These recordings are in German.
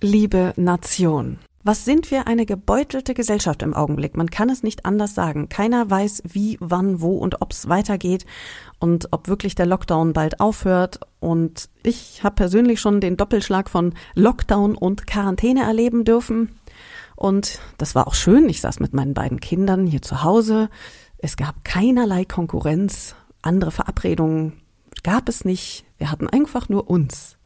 liebe Nation. Was sind wir eine gebeutelte Gesellschaft im Augenblick? Man kann es nicht anders sagen. Keiner weiß, wie, wann, wo und ob es weitergeht und ob wirklich der Lockdown bald aufhört. Und ich habe persönlich schon den Doppelschlag von Lockdown und Quarantäne erleben dürfen. Und das war auch schön. Ich saß mit meinen beiden Kindern hier zu Hause. Es gab keinerlei Konkurrenz. Andere Verabredungen gab es nicht. Wir hatten einfach nur uns.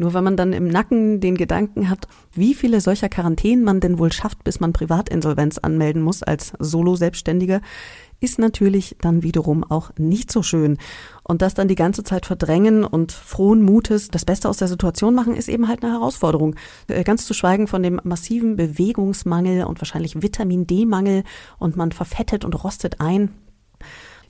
Nur wenn man dann im Nacken den Gedanken hat, wie viele solcher Quarantänen man denn wohl schafft, bis man Privatinsolvenz anmelden muss als Solo-Selbstständiger, ist natürlich dann wiederum auch nicht so schön. Und das dann die ganze Zeit verdrängen und frohen Mutes das Beste aus der Situation machen, ist eben halt eine Herausforderung. Äh, ganz zu schweigen von dem massiven Bewegungsmangel und wahrscheinlich Vitamin D-Mangel und man verfettet und rostet ein.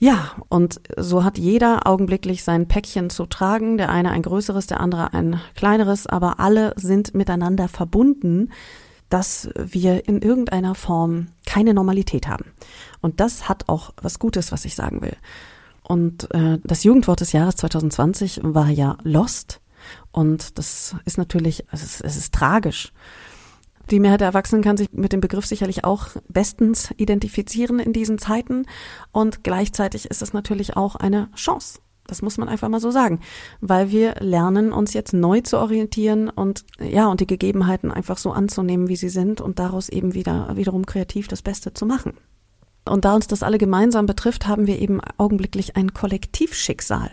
Ja, und so hat jeder augenblicklich sein Päckchen zu tragen, der eine ein größeres, der andere ein kleineres, aber alle sind miteinander verbunden, dass wir in irgendeiner Form keine Normalität haben. Und das hat auch was Gutes, was ich sagen will. Und äh, das Jugendwort des Jahres 2020 war ja Lost. Und das ist natürlich, es ist, es ist tragisch. Die Mehrheit der Erwachsenen kann sich mit dem Begriff sicherlich auch bestens identifizieren in diesen Zeiten. Und gleichzeitig ist es natürlich auch eine Chance. Das muss man einfach mal so sagen, weil wir lernen, uns jetzt neu zu orientieren und ja, und die Gegebenheiten einfach so anzunehmen, wie sie sind und daraus eben wieder wiederum kreativ das Beste zu machen. Und da uns das alle gemeinsam betrifft, haben wir eben augenblicklich ein Kollektivschicksal.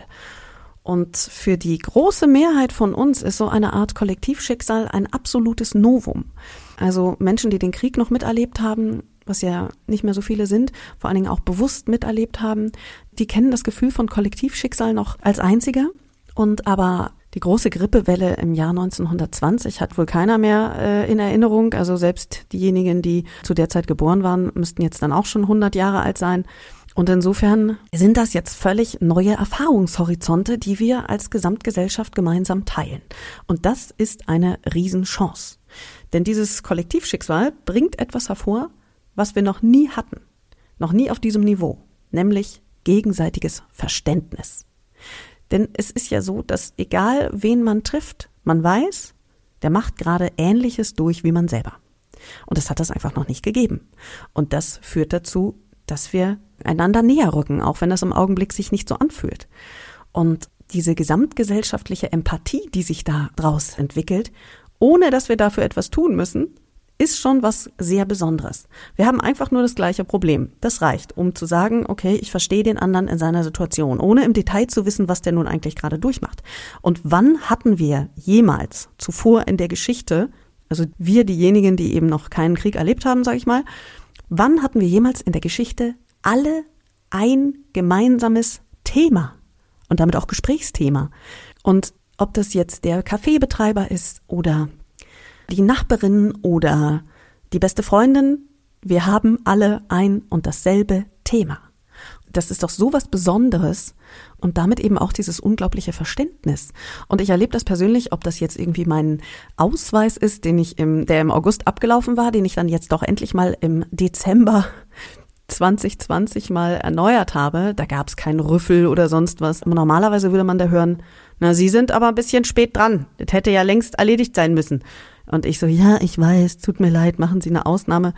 Und für die große Mehrheit von uns ist so eine Art Kollektivschicksal ein absolutes Novum. Also Menschen, die den Krieg noch miterlebt haben, was ja nicht mehr so viele sind, vor allen Dingen auch bewusst miterlebt haben, die kennen das Gefühl von Kollektivschicksal noch als einziger. Und aber die große Grippewelle im Jahr 1920 hat wohl keiner mehr äh, in Erinnerung. Also selbst diejenigen, die zu der Zeit geboren waren, müssten jetzt dann auch schon 100 Jahre alt sein. Und insofern sind das jetzt völlig neue Erfahrungshorizonte, die wir als Gesamtgesellschaft gemeinsam teilen. Und das ist eine Riesenchance. Denn dieses Kollektivschicksal bringt etwas hervor, was wir noch nie hatten, noch nie auf diesem Niveau, nämlich gegenseitiges Verständnis. Denn es ist ja so, dass egal wen man trifft, man weiß, der macht gerade Ähnliches durch wie man selber. Und das hat es einfach noch nicht gegeben. Und das führt dazu, dass wir einander näher rücken, auch wenn das im Augenblick sich nicht so anfühlt. Und diese gesamtgesellschaftliche Empathie, die sich da draus entwickelt, ohne dass wir dafür etwas tun müssen, ist schon was sehr Besonderes. Wir haben einfach nur das gleiche Problem. Das reicht, um zu sagen, okay, ich verstehe den anderen in seiner Situation, ohne im Detail zu wissen, was der nun eigentlich gerade durchmacht. Und wann hatten wir jemals zuvor in der Geschichte, also wir diejenigen, die eben noch keinen Krieg erlebt haben, sage ich mal, wann hatten wir jemals in der Geschichte alle ein gemeinsames Thema und damit auch Gesprächsthema? Und ob das jetzt der Kaffeebetreiber ist oder die Nachbarin oder die beste Freundin, wir haben alle ein und dasselbe Thema. Das ist doch so was Besonderes und damit eben auch dieses unglaubliche Verständnis. Und ich erlebe das persönlich, ob das jetzt irgendwie mein Ausweis ist, den ich im, der im August abgelaufen war, den ich dann jetzt doch endlich mal im Dezember 2020 mal erneuert habe. Da gab es keinen Rüffel oder sonst was. Normalerweise würde man da hören, na, Sie sind aber ein bisschen spät dran. Das hätte ja längst erledigt sein müssen. Und ich so, ja, ich weiß, tut mir leid, machen Sie eine Ausnahme.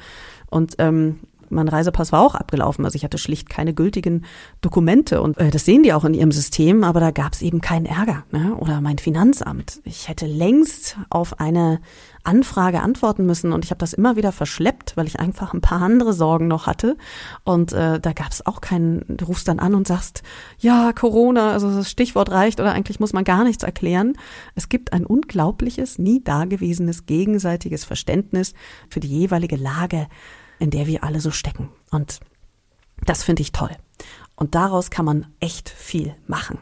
Und ähm, mein Reisepass war auch abgelaufen. Also ich hatte schlicht keine gültigen Dokumente und äh, das sehen die auch in ihrem System, aber da gab es eben keinen Ärger. Ne? Oder mein Finanzamt. Ich hätte längst auf eine Anfrage antworten müssen und ich habe das immer wieder verschleppt, weil ich einfach ein paar andere Sorgen noch hatte. Und äh, da gab es auch keinen, du rufst dann an und sagst, ja, Corona, also das Stichwort reicht oder eigentlich muss man gar nichts erklären. Es gibt ein unglaubliches, nie dagewesenes gegenseitiges Verständnis für die jeweilige Lage in der wir alle so stecken. Und das finde ich toll. Und daraus kann man echt viel machen.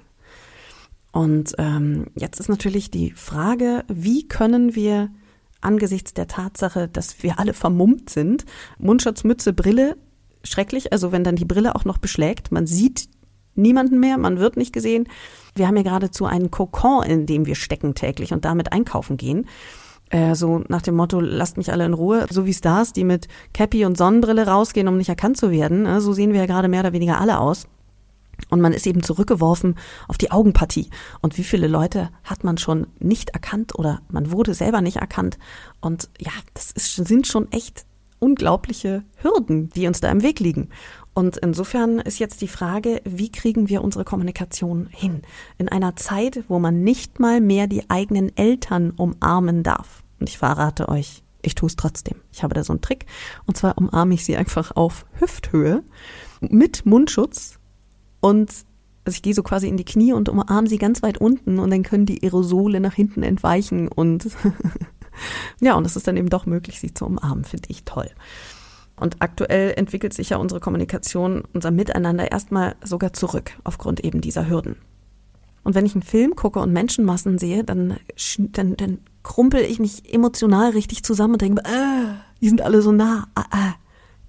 Und ähm, jetzt ist natürlich die Frage, wie können wir angesichts der Tatsache, dass wir alle vermummt sind, Mundschutz, Mütze, Brille, schrecklich, also wenn dann die Brille auch noch beschlägt, man sieht niemanden mehr, man wird nicht gesehen. Wir haben ja geradezu einen Kokon, in dem wir stecken täglich und damit einkaufen gehen. Äh, so nach dem Motto, lasst mich alle in Ruhe, so wie Stars, die mit Cappy und Sonnenbrille rausgehen, um nicht erkannt zu werden. Äh, so sehen wir ja gerade mehr oder weniger alle aus. Und man ist eben zurückgeworfen auf die Augenpartie. Und wie viele Leute hat man schon nicht erkannt oder man wurde selber nicht erkannt? Und ja, das ist, sind schon echt unglaubliche Hürden, die uns da im Weg liegen. Und insofern ist jetzt die Frage, wie kriegen wir unsere Kommunikation hin? In einer Zeit, wo man nicht mal mehr die eigenen Eltern umarmen darf. Und ich verrate euch, ich tue es trotzdem. Ich habe da so einen Trick. Und zwar umarme ich sie einfach auf Hüfthöhe mit Mundschutz und also ich gehe so quasi in die Knie und umarme sie ganz weit unten und dann können die Aerosole nach hinten entweichen und ja, und es ist dann eben doch möglich, sie zu umarmen, finde ich toll. Und aktuell entwickelt sich ja unsere Kommunikation, unser Miteinander erstmal sogar zurück aufgrund eben dieser Hürden. Und wenn ich einen Film gucke und Menschenmassen sehe, dann, dann, dann krumpel ich mich emotional richtig zusammen und denke, äh, die sind alle so nah. Ah, ah.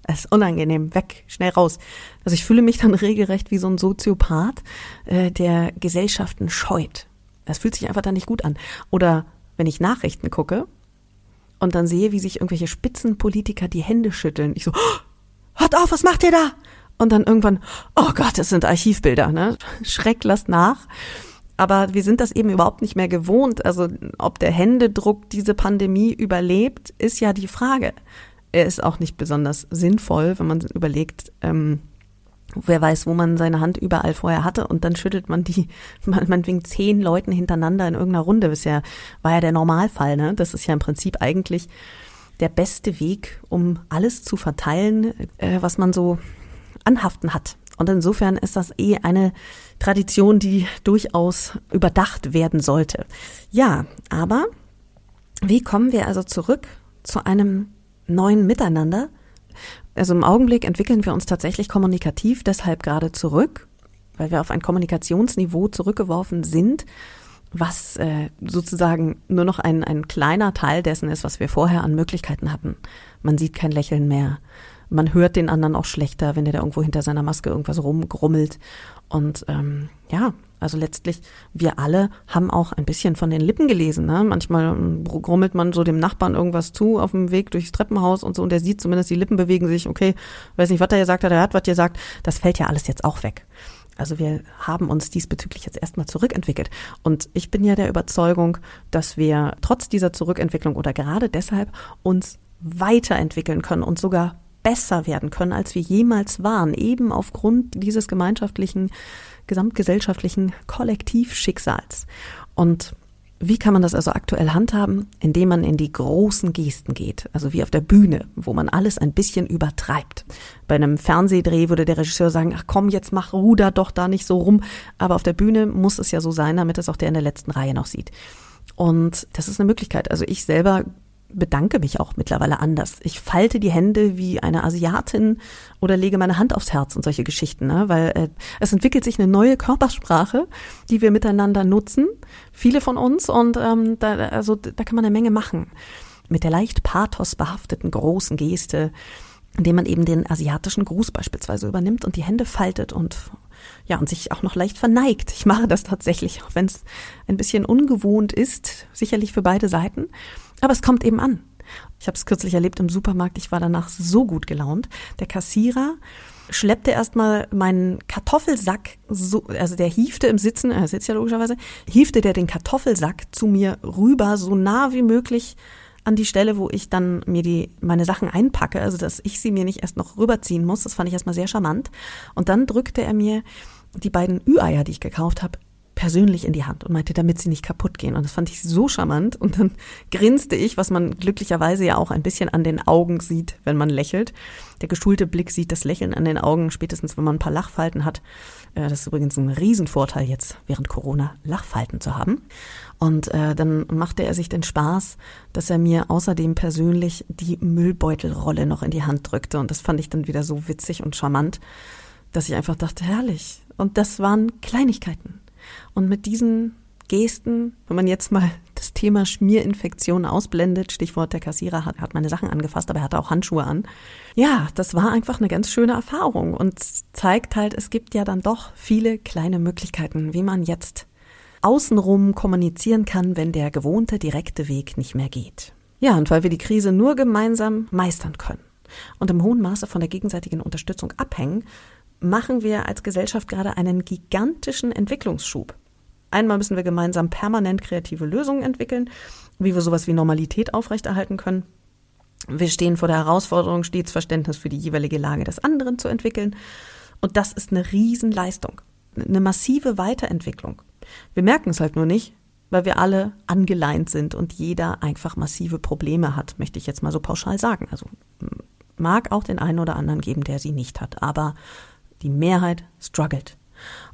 Es ist unangenehm, weg, schnell raus. Also ich fühle mich dann regelrecht wie so ein Soziopath, äh, der Gesellschaften scheut. Das fühlt sich einfach dann nicht gut an. Oder wenn ich Nachrichten gucke und dann sehe, wie sich irgendwelche Spitzenpolitiker die Hände schütteln. Ich so, oh, hört auf, was macht ihr da? Und dann irgendwann, oh Gott, das sind Archivbilder, ne? Schreck lasst nach. Aber wir sind das eben überhaupt nicht mehr gewohnt. Also ob der Händedruck diese Pandemie überlebt, ist ja die Frage. Er ist auch nicht besonders sinnvoll, wenn man überlegt, ähm, wer weiß, wo man seine Hand überall vorher hatte und dann schüttelt man die, man, man winkt zehn Leuten hintereinander in irgendeiner Runde. Das ja, war ja der Normalfall, ne? Das ist ja im Prinzip eigentlich der beste Weg, um alles zu verteilen, äh, was man so anhaften hat. Und insofern ist das eh eine Tradition, die durchaus überdacht werden sollte. Ja, aber wie kommen wir also zurück zu einem neuen Miteinander, also im Augenblick entwickeln wir uns tatsächlich kommunikativ deshalb gerade zurück, weil wir auf ein Kommunikationsniveau zurückgeworfen sind, was äh, sozusagen nur noch ein, ein kleiner Teil dessen ist, was wir vorher an Möglichkeiten hatten. Man sieht kein Lächeln mehr. Man hört den anderen auch schlechter, wenn der da irgendwo hinter seiner Maske irgendwas rumgrummelt. Und ähm, ja, also letztlich, wir alle haben auch ein bisschen von den Lippen gelesen. Ne? Manchmal ähm, grummelt man so dem Nachbarn irgendwas zu auf dem Weg durchs Treppenhaus und so und der sieht zumindest, die Lippen bewegen sich. Okay, weiß nicht, was er gesagt hat, er hat was gesagt. Das fällt ja alles jetzt auch weg. Also wir haben uns diesbezüglich jetzt erstmal zurückentwickelt. Und ich bin ja der Überzeugung, dass wir trotz dieser Zurückentwicklung oder gerade deshalb uns weiterentwickeln können und sogar besser werden können, als wir jemals waren, eben aufgrund dieses gemeinschaftlichen gesamtgesellschaftlichen Kollektivschicksals. Und wie kann man das also aktuell handhaben? Indem man in die großen Gesten geht, also wie auf der Bühne, wo man alles ein bisschen übertreibt. Bei einem Fernsehdreh würde der Regisseur sagen, ach komm, jetzt mach Ruder doch da nicht so rum. Aber auf der Bühne muss es ja so sein, damit es auch der in der letzten Reihe noch sieht. Und das ist eine Möglichkeit. Also ich selber bedanke mich auch mittlerweile anders. Ich falte die Hände wie eine Asiatin oder lege meine Hand aufs Herz und solche Geschichten, ne? weil äh, es entwickelt sich eine neue Körpersprache, die wir miteinander nutzen, viele von uns und ähm, da, also da kann man eine Menge machen mit der leicht pathos behafteten großen Geste, indem man eben den asiatischen Gruß beispielsweise übernimmt und die Hände faltet und ja, und sich auch noch leicht verneigt. Ich mache das tatsächlich, auch wenn es ein bisschen ungewohnt ist, sicherlich für beide Seiten. Aber es kommt eben an. Ich habe es kürzlich erlebt im Supermarkt. Ich war danach so gut gelaunt. Der Kassierer schleppte erstmal meinen Kartoffelsack, so, also der hiefte im Sitzen, er sitzt ja logischerweise, hiefte der den Kartoffelsack zu mir rüber, so nah wie möglich an die Stelle, wo ich dann mir die, meine Sachen einpacke, also dass ich sie mir nicht erst noch rüberziehen muss. Das fand ich erstmal sehr charmant. Und dann drückte er mir die beiden Ü-Eier, die ich gekauft habe, persönlich in die Hand und meinte, damit sie nicht kaputt gehen. Und das fand ich so charmant. Und dann grinste ich, was man glücklicherweise ja auch ein bisschen an den Augen sieht, wenn man lächelt. Der geschulte Blick sieht das Lächeln an den Augen, spätestens wenn man ein paar Lachfalten hat. Äh, das ist übrigens ein Riesenvorteil jetzt während Corona, Lachfalten zu haben. Und äh, dann machte er sich den Spaß, dass er mir außerdem persönlich die Müllbeutelrolle noch in die Hand drückte. Und das fand ich dann wieder so witzig und charmant, dass ich einfach dachte, herrlich. Und das waren Kleinigkeiten. Und mit diesen Gesten, wenn man jetzt mal das Thema Schmierinfektion ausblendet, Stichwort der Kassierer hat, hat meine Sachen angefasst, aber er hatte auch Handschuhe an. Ja, das war einfach eine ganz schöne Erfahrung und zeigt halt, es gibt ja dann doch viele kleine Möglichkeiten, wie man jetzt außenrum kommunizieren kann, wenn der gewohnte direkte Weg nicht mehr geht. Ja, und weil wir die Krise nur gemeinsam meistern können und im hohen Maße von der gegenseitigen Unterstützung abhängen, machen wir als Gesellschaft gerade einen gigantischen Entwicklungsschub. Einmal müssen wir gemeinsam permanent kreative Lösungen entwickeln, wie wir sowas wie Normalität aufrechterhalten können. Wir stehen vor der Herausforderung, stets Verständnis für die jeweilige Lage des anderen zu entwickeln. Und das ist eine Riesenleistung, eine massive Weiterentwicklung. Wir merken es halt nur nicht, weil wir alle angeleint sind und jeder einfach massive Probleme hat, möchte ich jetzt mal so pauschal sagen. Also mag auch den einen oder anderen geben, der sie nicht hat, aber die Mehrheit struggelt.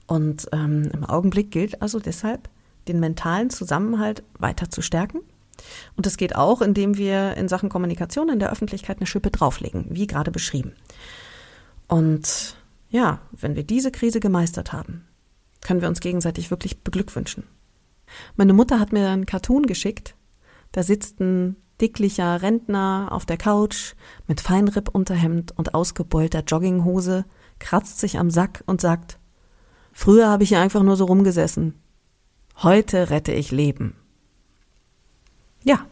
Und ähm, im Augenblick gilt also deshalb, den mentalen Zusammenhalt weiter zu stärken. Und das geht auch, indem wir in Sachen Kommunikation in der Öffentlichkeit eine Schippe drauflegen, wie gerade beschrieben. Und ja, wenn wir diese Krise gemeistert haben, können wir uns gegenseitig wirklich beglückwünschen. Meine Mutter hat mir einen Cartoon geschickt. Da sitzt ein dicklicher Rentner auf der Couch mit Feinrippunterhemd und ausgebeulter Jogginghose, kratzt sich am Sack und sagt, Früher habe ich hier einfach nur so rumgesessen. Heute rette ich Leben. Ja.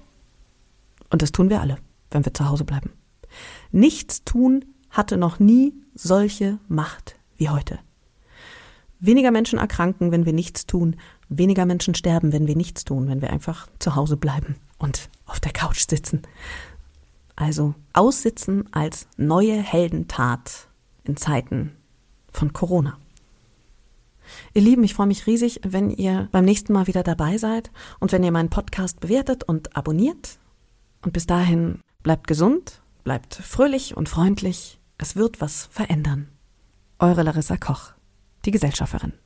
Und das tun wir alle, wenn wir zu Hause bleiben. Nichts tun hatte noch nie solche Macht wie heute. Weniger Menschen erkranken, wenn wir nichts tun. Weniger Menschen sterben, wenn wir nichts tun, wenn wir einfach zu Hause bleiben und auf der Couch sitzen. Also aussitzen als neue Heldentat in Zeiten von Corona. Ihr Lieben, ich freue mich riesig, wenn ihr beim nächsten Mal wieder dabei seid und wenn ihr meinen Podcast bewertet und abonniert. Und bis dahin bleibt gesund, bleibt fröhlich und freundlich. Es wird was verändern. Eure Larissa Koch, die Gesellschafterin.